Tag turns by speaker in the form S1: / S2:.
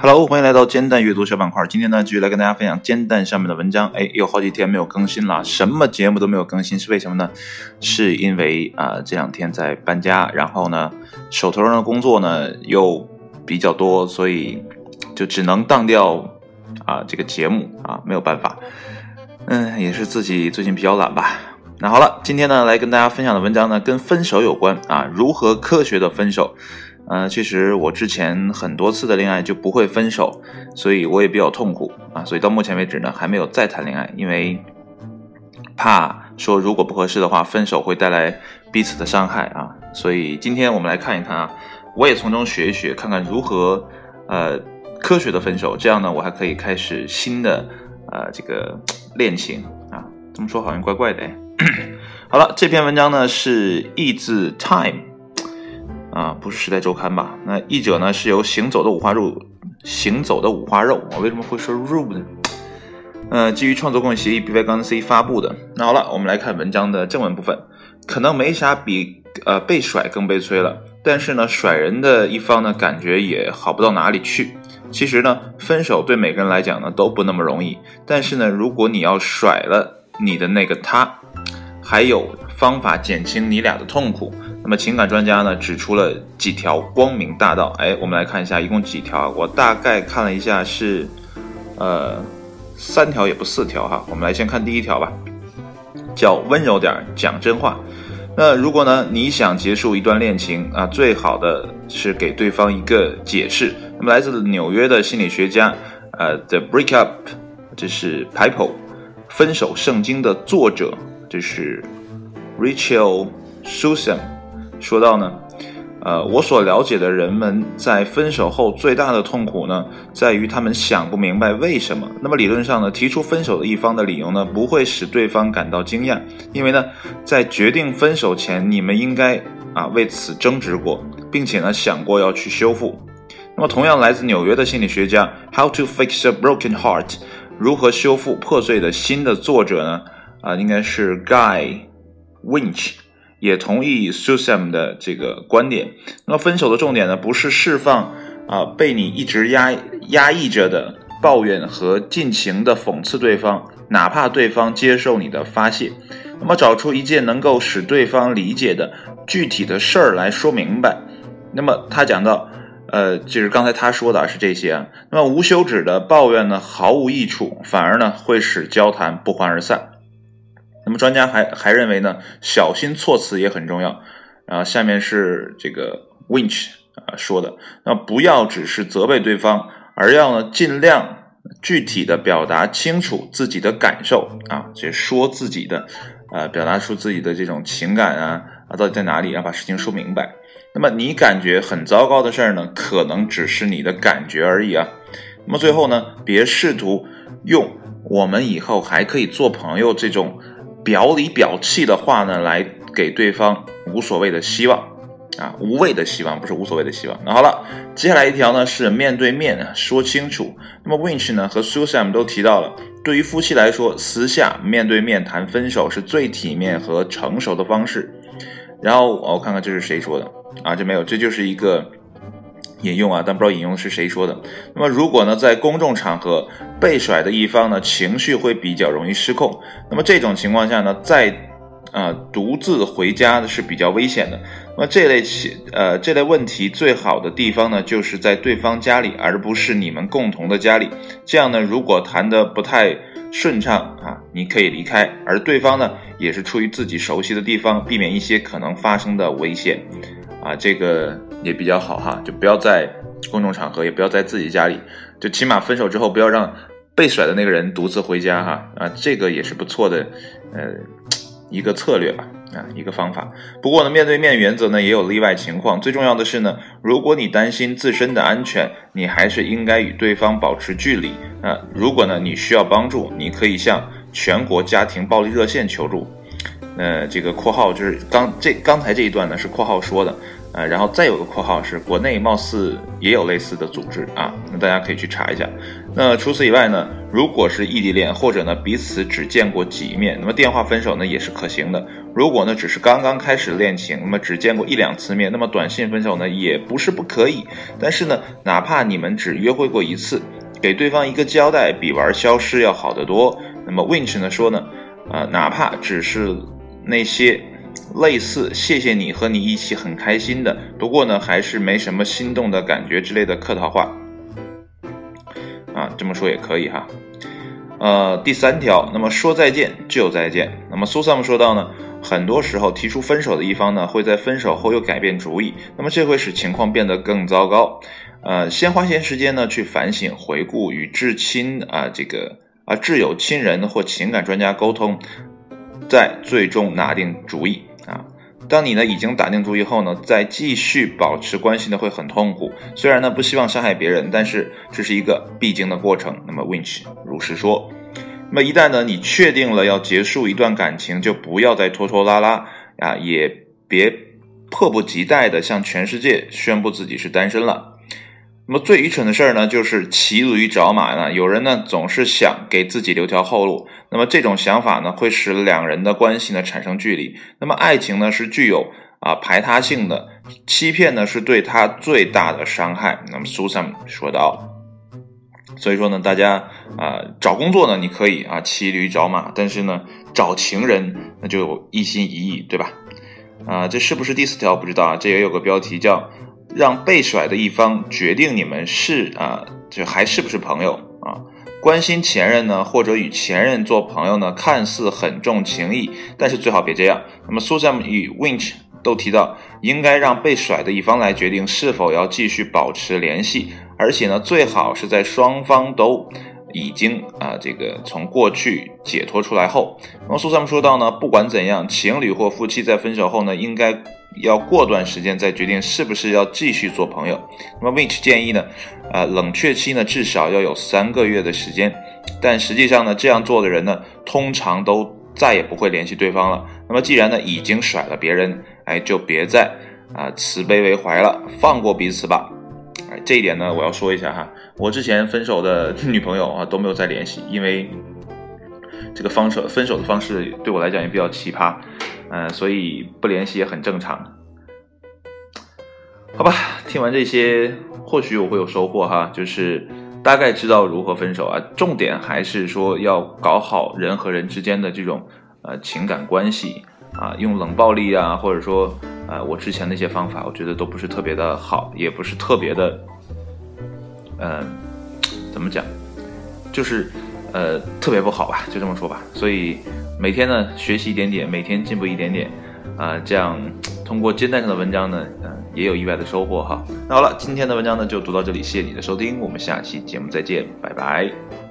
S1: Hello，欢迎来到煎蛋阅读小板块。今天呢，继续来跟大家分享煎蛋上面的文章。哎，有好几天没有更新了，什么节目都没有更新，是为什么呢？是因为啊，这两天在搬家，然后呢，手头上的工作呢又比较多，所以就只能当掉啊这个节目啊，没有办法。嗯，也是自己最近比较懒吧。那好了，今天呢来跟大家分享的文章呢跟分手有关啊，如何科学的分手。呃，其实我之前很多次的恋爱就不会分手，所以我也比较痛苦啊，所以到目前为止呢还没有再谈恋爱，因为怕说如果不合适的话，分手会带来彼此的伤害啊。所以今天我们来看一看啊，我也从中学一学，看看如何呃科学的分手，这样呢我还可以开始新的呃这个恋情啊。这么说好像怪怪的哎。好了，这篇文章呢是译自 Time。啊，不是《时代周刊》吧？那译者呢是由行走的五花肉，行走的五花肉，我为什么会说肉呢？呃，基于创作共享协议 B Y 杠 C 发布的。那好了，我们来看文章的正文部分。可能没啥比呃被甩更悲催了，但是呢，甩人的一方呢，感觉也好不到哪里去。其实呢，分手对每个人来讲呢都不那么容易。但是呢，如果你要甩了你的那个他，还有方法减轻你俩的痛苦。那么情感专家呢指出了几条光明大道，哎，我们来看一下，一共几条？我大概看了一下是，呃，三条也不四条哈。我们来先看第一条吧，叫温柔点讲真话。那如果呢你想结束一段恋情啊，最好的是给对方一个解释。那么来自纽约的心理学家，呃，The Breakup，这是 People 分手圣经的作者，这是 Rachel Susan。说到呢，呃，我所了解的人们在分手后最大的痛苦呢，在于他们想不明白为什么。那么理论上呢，提出分手的一方的理由呢，不会使对方感到惊讶，因为呢，在决定分手前，你们应该啊为此争执过，并且呢想过要去修复。那么同样来自纽约的心理学家《How to Fix a Broken Heart》如何修复破碎的心的作者呢，啊，应该是 Guy Winch。也同意 Susan 的这个观点。那么分手的重点呢，不是释放啊被你一直压压抑着的抱怨和尽情的讽刺对方，哪怕对方接受你的发泄。那么找出一件能够使对方理解的具体的事儿来说明白。那么他讲到，呃，就是刚才他说的是这些啊。那么无休止的抱怨呢，毫无益处，反而呢会使交谈不欢而散。那么专家还还认为呢，小心措辞也很重要。啊，下面是这个 Winch 啊说的，那不要只是责备对方，而要呢尽量具体的表达清楚自己的感受啊，就说自己的，呃，表达出自己的这种情感啊啊到底在哪里，要把事情说明白。那么你感觉很糟糕的事儿呢，可能只是你的感觉而已啊。那么最后呢，别试图用我们以后还可以做朋友这种。表里表气的话呢，来给对方无所谓的希望啊，无谓的希望不是无所谓的希望。那好了，接下来一条呢是面对面说清楚。那么 Winch 呢和 Susan 都提到了，对于夫妻来说，私下面对面谈分手是最体面和成熟的方式。然后我看看这是谁说的啊？这没有，这就是一个。引用啊，但不知道引用是谁说的。那么，如果呢，在公众场合被甩的一方呢，情绪会比较容易失控。那么这种情况下呢，在呃独自回家呢是比较危险的。那么这类情呃这类问题最好的地方呢，就是在对方家里，而不是你们共同的家里。这样呢，如果谈得不太顺畅啊，你可以离开，而对方呢，也是出于自己熟悉的地方，避免一些可能发生的危险。啊，这个也比较好哈，就不要在公众场合，也不要在自己家里，就起码分手之后不要让被甩的那个人独自回家哈。啊，这个也是不错的，呃，一个策略吧，啊，一个方法。不过呢，面对面原则呢也有例外情况。最重要的是呢，如果你担心自身的安全，你还是应该与对方保持距离。啊，如果呢你需要帮助，你可以向全国家庭暴力热线求助。呃，这个括号就是刚这刚才这一段呢是括号说的，呃，然后再有个括号是国内貌似也有类似的组织啊，那大家可以去查一下。那除此以外呢，如果是异地恋或者呢彼此只见过几面，那么电话分手呢也是可行的。如果呢只是刚刚开始恋情，那么只见过一两次面，那么短信分手呢也不是不可以。但是呢，哪怕你们只约会过一次，给对方一个交代，比玩消失要好得多。那么 Winch 呢说呢，呃，哪怕只是那些。类似“谢谢你和你一起很开心的”，不过呢还是没什么心动的感觉之类的客套话，啊，这么说也可以哈。呃，第三条，那么说再见就再见。那么苏萨姆说到呢，很多时候提出分手的一方呢会在分手后又改变主意，那么这会使情况变得更糟糕。呃，先花些时间呢去反省、回顾与至亲啊这个啊挚友、亲人或情感专家沟通，再最终拿定主意。啊，当你呢已经打定主意后呢，再继续保持关系呢会很痛苦。虽然呢不希望伤害别人，但是这是一个必经的过程。那么 Winch 如实说。那么一旦呢你确定了要结束一段感情，就不要再拖拖拉拉啊，也别迫不及待的向全世界宣布自己是单身了。那么最愚蠢的事儿呢，就是骑驴找马呢。有人呢总是想给自己留条后路，那么这种想法呢会使两人的关系呢产生距离。那么爱情呢是具有啊排他性的，欺骗呢是对他最大的伤害。那么 Susan 说道。所以说呢，大家啊找工作呢你可以啊骑驴找马，但是呢找情人那就一心一意，对吧？啊，这是不是第四条不知道啊？这也有个标题叫。让被甩的一方决定你们是啊，就还是不是朋友啊？关心前任呢，或者与前任做朋友呢，看似很重情义，但是最好别这样。那么，Susan 与 Winch 都提到，应该让被甩的一方来决定是否要继续保持联系，而且呢，最好是在双方都已经啊，这个从过去解脱出来后。那么苏三说到呢，不管怎样，情侣或夫妻在分手后呢，应该。要过段时间再决定是不是要继续做朋友。那么 Winch 建议呢，呃，冷却期呢至少要有三个月的时间。但实际上呢，这样做的人呢，通常都再也不会联系对方了。那么既然呢已经甩了别人，哎，就别再啊慈悲为怀了，放过彼此吧。这一点呢，我要说一下哈，我之前分手的女朋友啊都没有再联系，因为这个方式分手的方式对我来讲也比较奇葩。嗯，所以不联系也很正常，好吧。听完这些，或许我会有收获哈，就是大概知道如何分手啊。重点还是说要搞好人和人之间的这种呃情感关系啊，用冷暴力啊，或者说呃我之前那些方法，我觉得都不是特别的好，也不是特别的，嗯，怎么讲，就是呃特别不好吧，就这么说吧。所以。每天呢，学习一点点，每天进步一点点，啊，这样通过煎蛋上的文章呢，嗯，也有意外的收获哈。那好了，今天的文章呢就读到这里，谢谢你的收听，我们下期节目再见，拜拜。